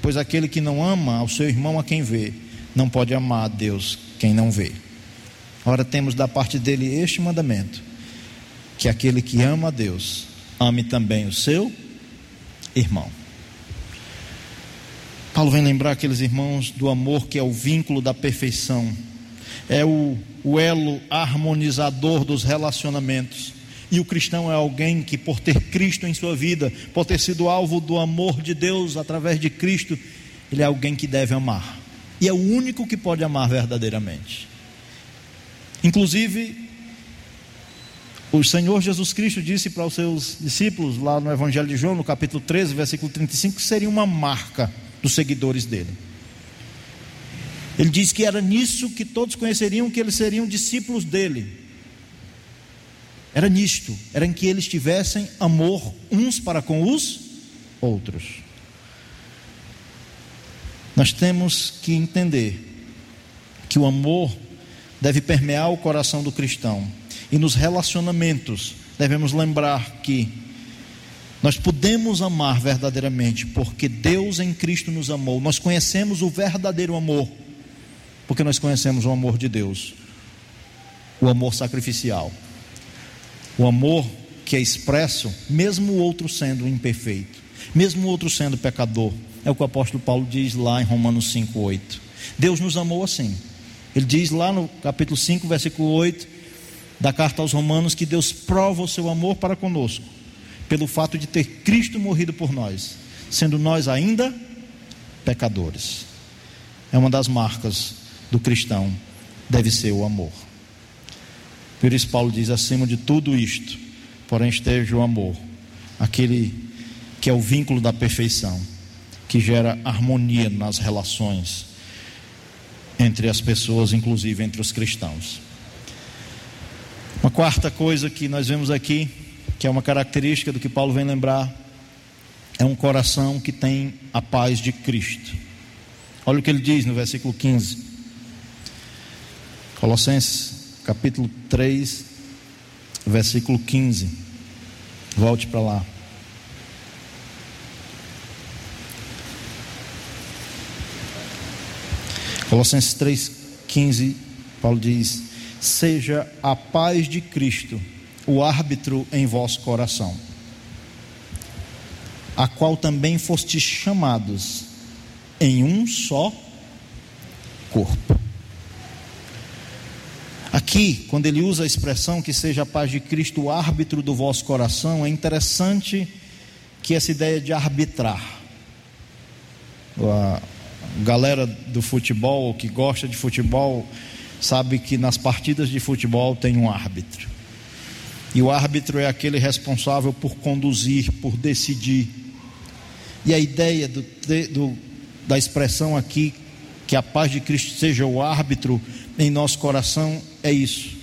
Pois aquele que não ama ao seu irmão a quem vê, não pode amar a Deus quem não vê. Ora, temos da parte dele este mandamento: que aquele que ama a Deus, ame também o seu irmão. Paulo vem lembrar aqueles irmãos do amor que é o vínculo da perfeição, é o, o elo harmonizador dos relacionamentos. E o cristão é alguém que, por ter Cristo em sua vida, por ter sido alvo do amor de Deus através de Cristo, ele é alguém que deve amar. E é o único que pode amar verdadeiramente. Inclusive, o Senhor Jesus Cristo disse para os seus discípulos, lá no Evangelho de João, no capítulo 13, versículo 35, que seria uma marca dos seguidores dele. Ele diz que era nisso que todos conheceriam que eles seriam discípulos dele. Era nisto, era em que eles tivessem amor uns para com os outros. Nós temos que entender que o amor deve permear o coração do cristão. E nos relacionamentos, devemos lembrar que nós podemos amar verdadeiramente, porque Deus em Cristo nos amou. Nós conhecemos o verdadeiro amor, porque nós conhecemos o amor de Deus, o amor sacrificial, o amor que é expresso, mesmo o outro sendo imperfeito, mesmo o outro sendo pecador. É o que o apóstolo Paulo diz lá em Romanos 5,8. Deus nos amou assim. Ele diz lá no capítulo 5, versículo 8 da carta aos Romanos que Deus prova o seu amor para conosco, pelo fato de ter Cristo morrido por nós, sendo nós ainda pecadores. É uma das marcas do cristão, deve ser o amor. Por isso, Paulo diz: acima de tudo isto, porém, esteja o amor, aquele que é o vínculo da perfeição, que gera harmonia nas relações entre as pessoas, inclusive entre os cristãos. Uma quarta coisa que nós vemos aqui, que é uma característica do que Paulo vem lembrar, é um coração que tem a paz de Cristo. Olha o que ele diz no versículo 15. Colossenses, capítulo 3, versículo 15. Volte para lá. Colossenses 3, 15, Paulo diz: Seja a paz de Cristo o árbitro em vosso coração, a qual também fostes chamados em um só corpo. Aqui, quando ele usa a expressão que seja a paz de Cristo o árbitro do vosso coração, é interessante que essa ideia de arbitrar, galera do futebol que gosta de futebol sabe que nas partidas de futebol tem um árbitro. E o árbitro é aquele responsável por conduzir, por decidir. E a ideia do, do, da expressão aqui, que a paz de Cristo seja o árbitro em nosso coração, é isso.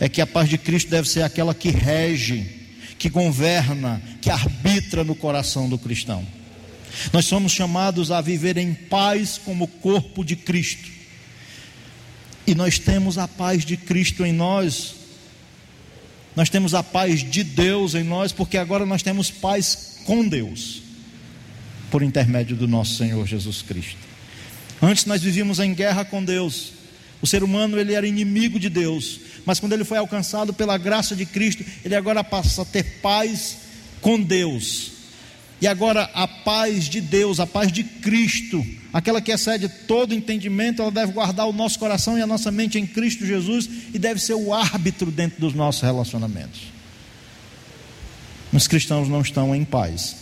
É que a paz de Cristo deve ser aquela que rege, que governa, que arbitra no coração do cristão. Nós somos chamados a viver em paz como corpo de Cristo. E nós temos a paz de Cristo em nós. Nós temos a paz de Deus em nós, porque agora nós temos paz com Deus, por intermédio do nosso Senhor Jesus Cristo. Antes nós vivíamos em guerra com Deus. O ser humano ele era inimigo de Deus, mas quando ele foi alcançado pela graça de Cristo, ele agora passa a ter paz com Deus. E agora a paz de Deus, a paz de Cristo, aquela que excede todo entendimento, ela deve guardar o nosso coração e a nossa mente em Cristo Jesus e deve ser o árbitro dentro dos nossos relacionamentos. Os cristãos não estão em paz.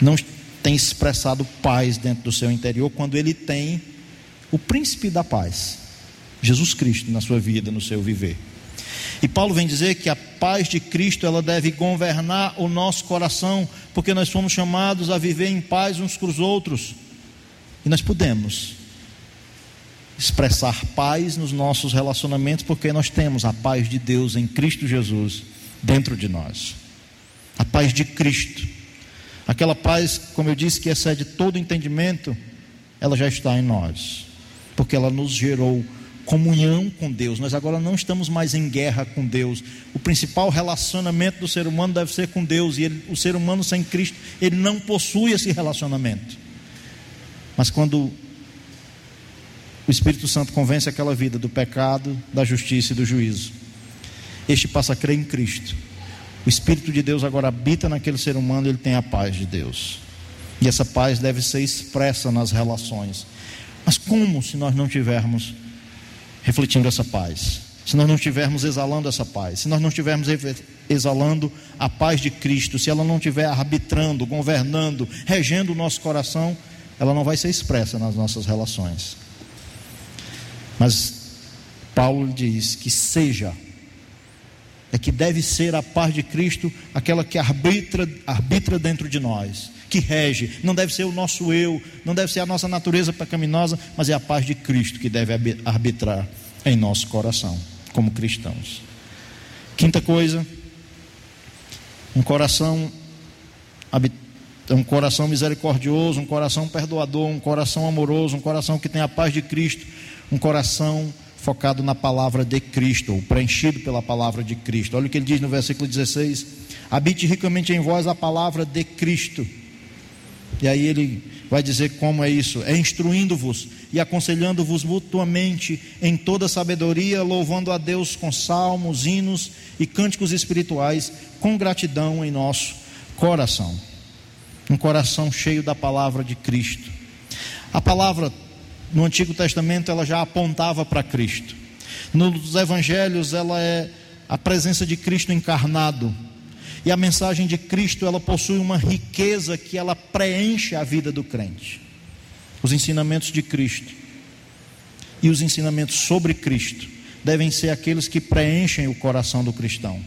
Não tem expressado paz dentro do seu interior quando ele tem o príncipe da paz, Jesus Cristo, na sua vida, no seu viver. E Paulo vem dizer que a paz de Cristo ela deve governar o nosso coração, porque nós somos chamados a viver em paz uns com os outros. E nós podemos expressar paz nos nossos relacionamentos, porque nós temos a paz de Deus em Cristo Jesus dentro de nós. A paz de Cristo. Aquela paz, como eu disse, que excede todo entendimento, ela já está em nós, porque ela nos gerou comunhão com Deus. Nós agora não estamos mais em guerra com Deus. O principal relacionamento do ser humano deve ser com Deus, e ele, o ser humano sem Cristo, ele não possui esse relacionamento. Mas quando o Espírito Santo convence aquela vida do pecado, da justiça e do juízo, este passa a crer em Cristo. O Espírito de Deus agora habita naquele ser humano, ele tem a paz de Deus. E essa paz deve ser expressa nas relações. Mas como se nós não tivermos refletindo essa paz? Se nós não estivermos exalando essa paz, se nós não estivermos exalando a paz de Cristo, se ela não estiver arbitrando, governando, regendo o nosso coração, ela não vai ser expressa nas nossas relações. Mas Paulo diz que seja, é que deve ser a paz de Cristo aquela que arbitra, arbitra dentro de nós, que rege, não deve ser o nosso eu, não deve ser a nossa natureza pecaminosa, mas é a paz de Cristo que deve arbitrar em nosso coração, como cristãos. Quinta coisa, um coração um coração misericordioso, um coração perdoador, um coração amoroso, um coração que tem a paz de Cristo, um coração focado na palavra de Cristo, ou preenchido pela palavra de Cristo. Olha o que ele diz no versículo 16: habite ricamente em vós a palavra de Cristo. E aí ele vai dizer como é isso: é instruindo-vos e aconselhando-vos mutuamente em toda sabedoria, louvando a Deus com salmos, hinos e cânticos espirituais, com gratidão em nosso coração. Um coração cheio da palavra de Cristo. A palavra no Antigo Testamento ela já apontava para Cristo. Nos evangelhos ela é a presença de Cristo encarnado. E a mensagem de Cristo, ela possui uma riqueza que ela preenche a vida do crente. Os ensinamentos de Cristo e os ensinamentos sobre Cristo devem ser aqueles que preenchem o coração do cristão.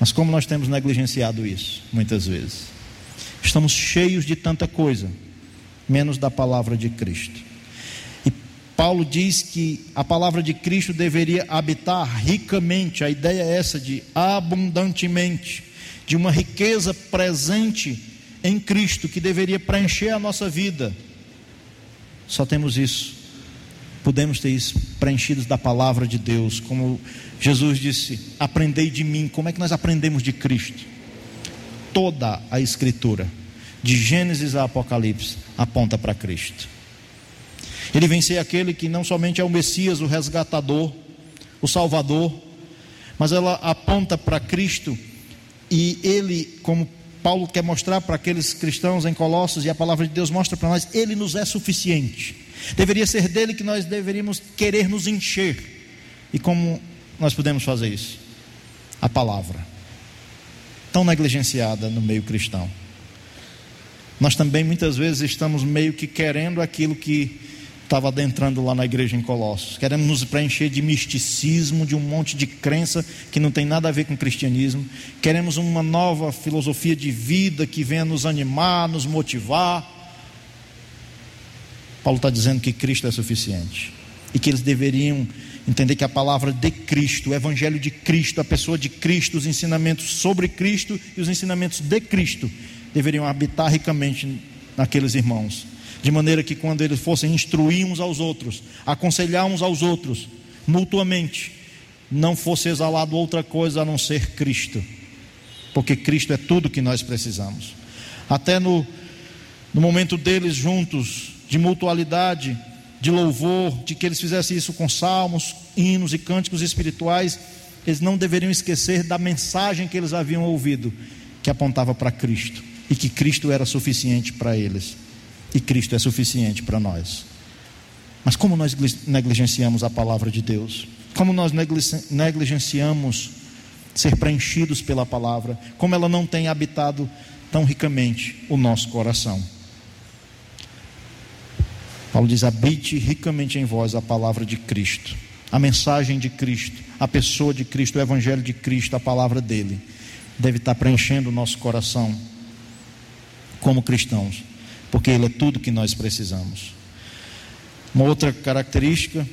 Mas como nós temos negligenciado isso, muitas vezes? Estamos cheios de tanta coisa, menos da palavra de Cristo. Paulo diz que a palavra de Cristo deveria habitar ricamente, a ideia é essa de abundantemente, de uma riqueza presente em Cristo que deveria preencher a nossa vida. Só temos isso. Podemos ter isso preenchidos da palavra de Deus, como Jesus disse: "Aprendei de mim". Como é que nós aprendemos de Cristo? Toda a escritura, de Gênesis a Apocalipse, aponta para Cristo. Ele vem ser aquele que não somente é o Messias, o resgatador, o Salvador, mas ela aponta para Cristo e ele, como Paulo quer mostrar para aqueles cristãos em Colossos e a palavra de Deus mostra para nós, ele nos é suficiente. Deveria ser dele que nós deveríamos querer nos encher. E como nós podemos fazer isso? A palavra, tão negligenciada no meio cristão nós também muitas vezes estamos meio que querendo aquilo que estava adentrando lá na igreja em Colossos. Queremos nos preencher de misticismo, de um monte de crença que não tem nada a ver com cristianismo. Queremos uma nova filosofia de vida que venha nos animar, nos motivar. Paulo está dizendo que Cristo é suficiente e que eles deveriam entender que a palavra de Cristo, o Evangelho de Cristo, a pessoa de Cristo, os ensinamentos sobre Cristo e os ensinamentos de Cristo deveriam habitar ricamente naqueles irmãos, de maneira que quando eles fossem instruir uns aos outros, aconselhar uns aos outros, mutuamente, não fosse exalado outra coisa a não ser Cristo, porque Cristo é tudo que nós precisamos. Até no, no momento deles juntos, de mutualidade, de louvor, de que eles fizessem isso com salmos, hinos e cânticos espirituais, eles não deveriam esquecer da mensagem que eles haviam ouvido, que apontava para Cristo e que Cristo era suficiente para eles e Cristo é suficiente para nós. Mas como nós negligenciamos a palavra de Deus? Como nós negligenciamos ser preenchidos pela palavra, como ela não tem habitado tão ricamente o nosso coração. Paulo diz: habite ricamente em vós a palavra de Cristo, a mensagem de Cristo, a pessoa de Cristo, o Evangelho de Cristo, a palavra dele, deve estar preenchendo o nosso coração como cristãos, porque ele é tudo que nós precisamos. Uma outra característica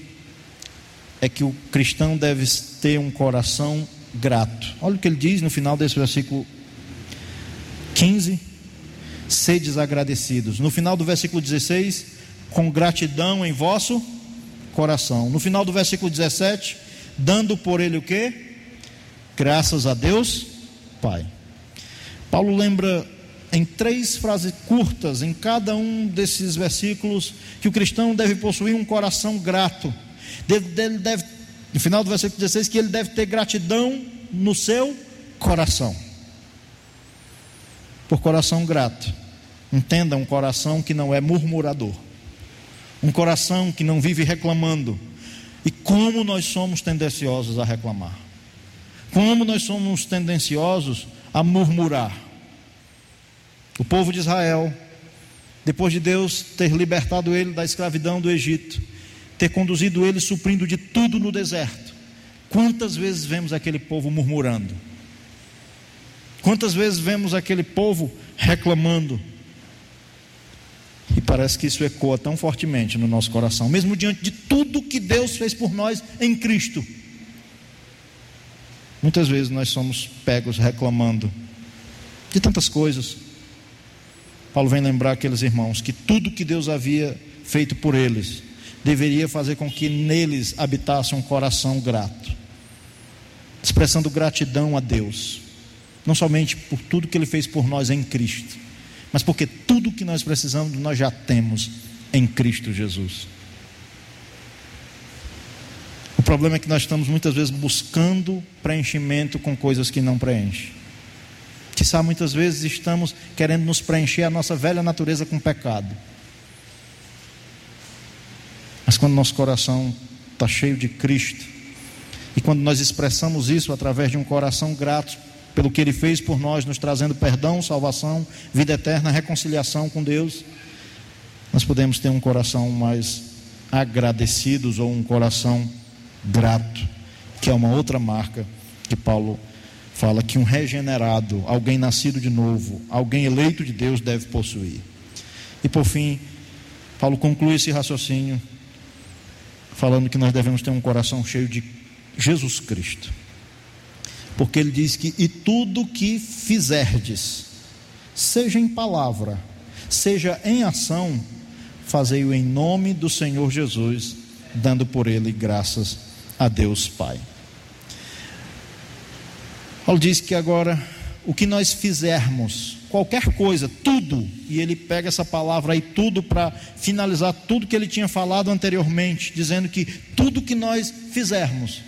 é que o cristão deve ter um coração grato. Olha o que ele diz no final desse versículo 15: sedes agradecidos. No final do versículo 16, com gratidão em vosso coração. No final do versículo 17, dando por ele o que? Graças a Deus, Pai. Paulo lembra em três frases curtas, em cada um desses versículos, que o cristão deve possuir um coração grato. Ele deve, no final do versículo 16, que ele deve ter gratidão no seu coração. Por coração grato. Entenda um coração que não é murmurador um coração que não vive reclamando. E como nós somos tendenciosos a reclamar. Como nós somos tendenciosos a murmurar. O povo de Israel, depois de Deus ter libertado ele da escravidão do Egito, ter conduzido ele suprindo de tudo no deserto, quantas vezes vemos aquele povo murmurando? Quantas vezes vemos aquele povo reclamando? E parece que isso ecoa tão fortemente no nosso coração, mesmo diante de tudo que Deus fez por nós em Cristo. Muitas vezes nós somos pegos reclamando de tantas coisas. Paulo vem lembrar aqueles irmãos que tudo que Deus havia feito por eles deveria fazer com que neles habitasse um coração grato, expressando gratidão a Deus, não somente por tudo que Ele fez por nós em Cristo, mas porque tudo que nós precisamos nós já temos em Cristo Jesus. O problema é que nós estamos muitas vezes buscando preenchimento com coisas que não preenchem. Quizá muitas vezes estamos querendo nos preencher a nossa velha natureza com pecado. Mas quando nosso coração está cheio de Cristo, e quando nós expressamos isso através de um coração grato pelo que Ele fez por nós, nos trazendo perdão, salvação, vida eterna, reconciliação com Deus, nós podemos ter um coração mais agradecidos ou um coração grato, que é uma outra marca que Paulo fala que um regenerado, alguém nascido de novo, alguém eleito de Deus deve possuir. E por fim, Paulo conclui esse raciocínio falando que nós devemos ter um coração cheio de Jesus Cristo porque ele diz que e tudo que fizerdes, seja em palavra, seja em ação, fazei-o em nome do Senhor Jesus, dando por ele graças a Deus Pai. Paulo diz que agora o que nós fizermos, qualquer coisa, tudo, e ele pega essa palavra aí, tudo, para finalizar tudo que ele tinha falado anteriormente, dizendo que tudo que nós fizermos,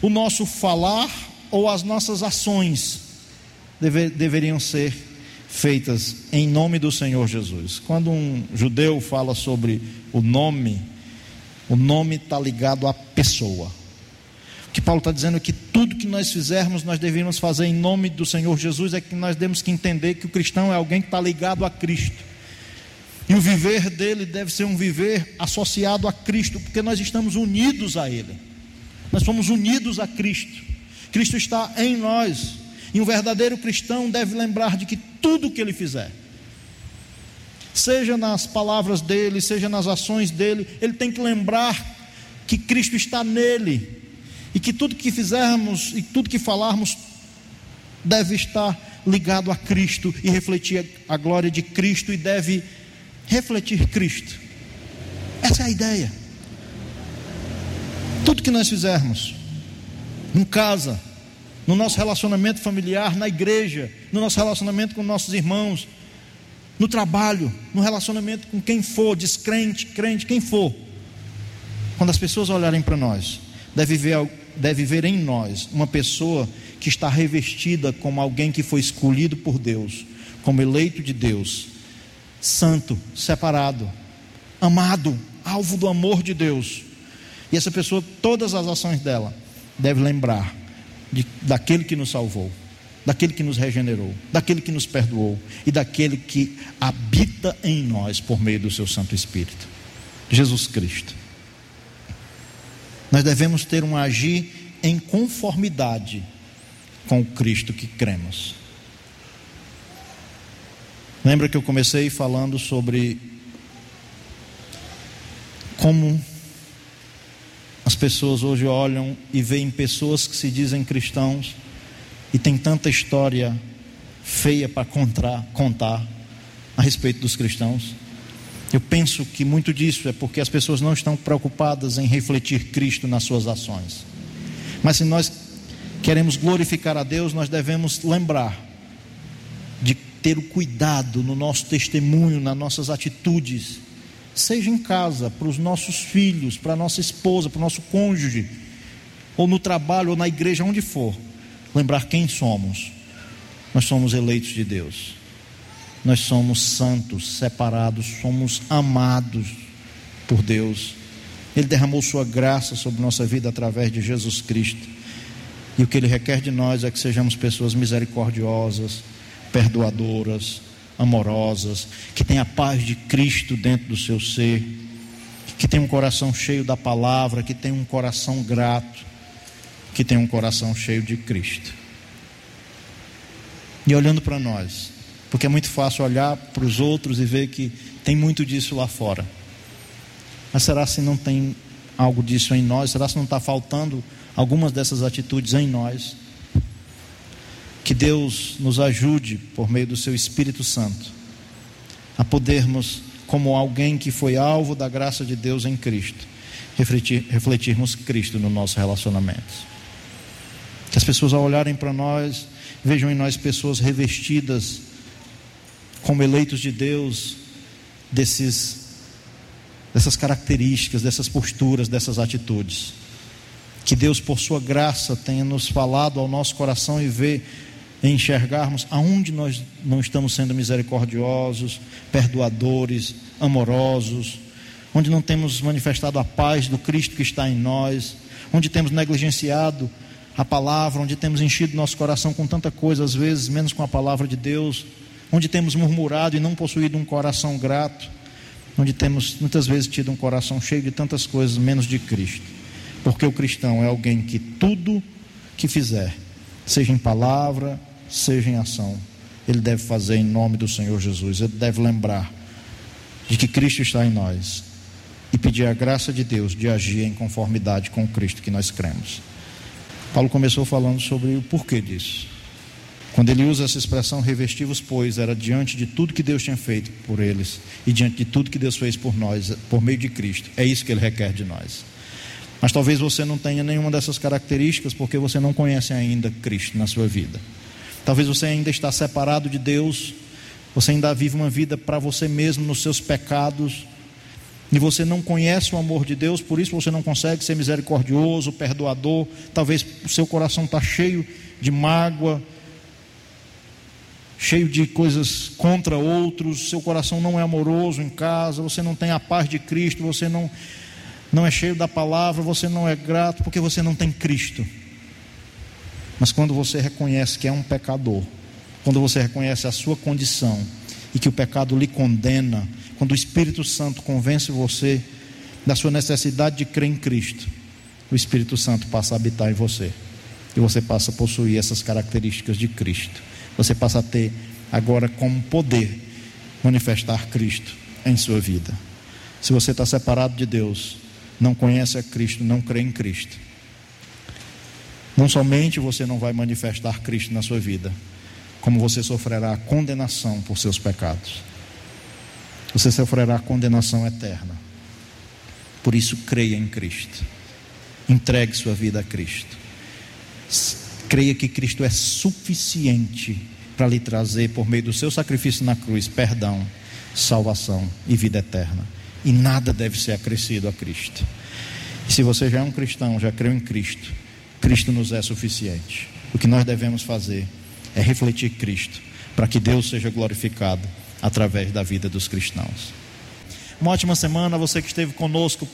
o nosso falar, ou as nossas ações deve, deveriam ser feitas em nome do Senhor Jesus. Quando um judeu fala sobre o nome, o nome está ligado à pessoa. Que Paulo está dizendo é que tudo que nós fizermos, nós deveríamos fazer em nome do Senhor Jesus, é que nós temos que entender que o cristão é alguém que está ligado a Cristo. E o viver dele deve ser um viver associado a Cristo, porque nós estamos unidos a Ele. Nós somos unidos a Cristo. Cristo está em nós. E um verdadeiro cristão deve lembrar de que tudo que ele fizer, seja nas palavras dele, seja nas ações dele, ele tem que lembrar que Cristo está nele. E que tudo que fizermos e tudo que falarmos deve estar ligado a Cristo e refletir a glória de Cristo e deve refletir Cristo. Essa é a ideia. Tudo que nós fizermos, em casa, no nosso relacionamento familiar, na igreja, no nosso relacionamento com nossos irmãos, no trabalho, no relacionamento com quem for, descrente, crente, quem for. Quando as pessoas olharem para nós, deve ver, deve ver em nós uma pessoa que está revestida como alguém que foi escolhido por Deus, como eleito de Deus, santo, separado, amado, alvo do amor de Deus. E essa pessoa, todas as ações dela, deve lembrar de, daquele que nos salvou, daquele que nos regenerou, daquele que nos perdoou e daquele que habita em nós por meio do seu Santo Espírito, Jesus Cristo. Nós devemos ter um agir em conformidade com o Cristo que cremos. Lembra que eu comecei falando sobre como as pessoas hoje olham e veem pessoas que se dizem cristãos e tem tanta história feia para contar, contar a respeito dos cristãos. Eu penso que muito disso é porque as pessoas não estão preocupadas em refletir Cristo nas suas ações. Mas se nós queremos glorificar a Deus, nós devemos lembrar de ter o cuidado no nosso testemunho, nas nossas atitudes, seja em casa, para os nossos filhos, para a nossa esposa, para o nosso cônjuge, ou no trabalho, ou na igreja, onde for, lembrar quem somos. Nós somos eleitos de Deus, nós somos santos, separados, somos amados por Deus. Ele derramou Sua graça sobre nossa vida através de Jesus Cristo. E o que Ele requer de nós é que sejamos pessoas misericordiosas, perdoadoras, amorosas, que tenham a paz de Cristo dentro do seu ser, que tenham um coração cheio da palavra, que tenham um coração grato, que tenham um coração cheio de Cristo. E olhando para nós, porque é muito fácil olhar para os outros e ver que tem muito disso lá fora. Mas será se não tem algo disso em nós? Será se não está faltando algumas dessas atitudes em nós? Que Deus nos ajude, por meio do Seu Espírito Santo, a podermos, como alguém que foi alvo da graça de Deus em Cristo, refletir, refletirmos Cristo no nosso relacionamento. Que as pessoas, ao olharem para nós, vejam em nós pessoas revestidas como eleitos de Deus, desses, dessas características, dessas posturas, dessas atitudes. Que Deus, por Sua graça, tenha nos falado ao nosso coração e ver enxergarmos aonde nós não estamos sendo misericordiosos, perdoadores, amorosos, onde não temos manifestado a paz do Cristo que está em nós, onde temos negligenciado a palavra, onde temos enchido nosso coração com tanta coisa, às vezes menos com a palavra de Deus, onde temos murmurado e não possuído um coração grato, onde temos muitas vezes tido um coração cheio de tantas coisas, menos de Cristo. Porque o cristão é alguém que tudo que fizer, seja em palavra, seja em ação, ele deve fazer em nome do Senhor Jesus. Ele deve lembrar de que Cristo está em nós e pedir a graça de Deus de agir em conformidade com o Cristo que nós cremos. Paulo começou falando sobre o porquê disso. Quando ele usa essa expressão revestivos, pois, era diante de tudo que Deus tinha feito por eles e diante de tudo que Deus fez por nós, por meio de Cristo. É isso que ele requer de nós. Mas talvez você não tenha nenhuma dessas características porque você não conhece ainda Cristo na sua vida. Talvez você ainda está separado de Deus, você ainda vive uma vida para você mesmo nos seus pecados, e você não conhece o amor de Deus, por isso você não consegue ser misericordioso, perdoador. Talvez o seu coração está cheio de mágoa, cheio de coisas contra outros, seu coração não é amoroso em casa, você não tem a paz de Cristo, você não, não é cheio da palavra, você não é grato porque você não tem Cristo. Mas quando você reconhece que é um pecador, quando você reconhece a sua condição e que o pecado lhe condena, quando o Espírito Santo convence você da sua necessidade de crer em Cristo, o Espírito Santo passa a habitar em você e você passa a possuir essas características de Cristo. Você passa a ter agora como poder manifestar Cristo em sua vida. Se você está separado de Deus, não conhece a Cristo, não crê em Cristo, não somente você não vai manifestar Cristo na sua vida, como você sofrerá condenação por seus pecados. Você sofrerá condenação eterna. Por isso, creia em Cristo. Entregue sua vida a Cristo. Creia que Cristo é suficiente para lhe trazer, por meio do seu sacrifício na cruz, perdão, salvação e vida eterna. E nada deve ser acrescido a Cristo. Se você já é um cristão, já creu em Cristo, Cristo nos é suficiente. O que nós devemos fazer é refletir Cristo, para que Deus seja glorificado através da vida dos cristãos. Uma ótima semana, você que esteve conosco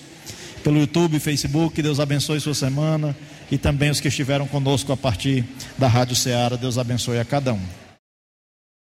pelo YouTube, Facebook, Deus abençoe sua semana. E também os que estiveram conosco a partir da Rádio Ceará. Deus abençoe a cada um.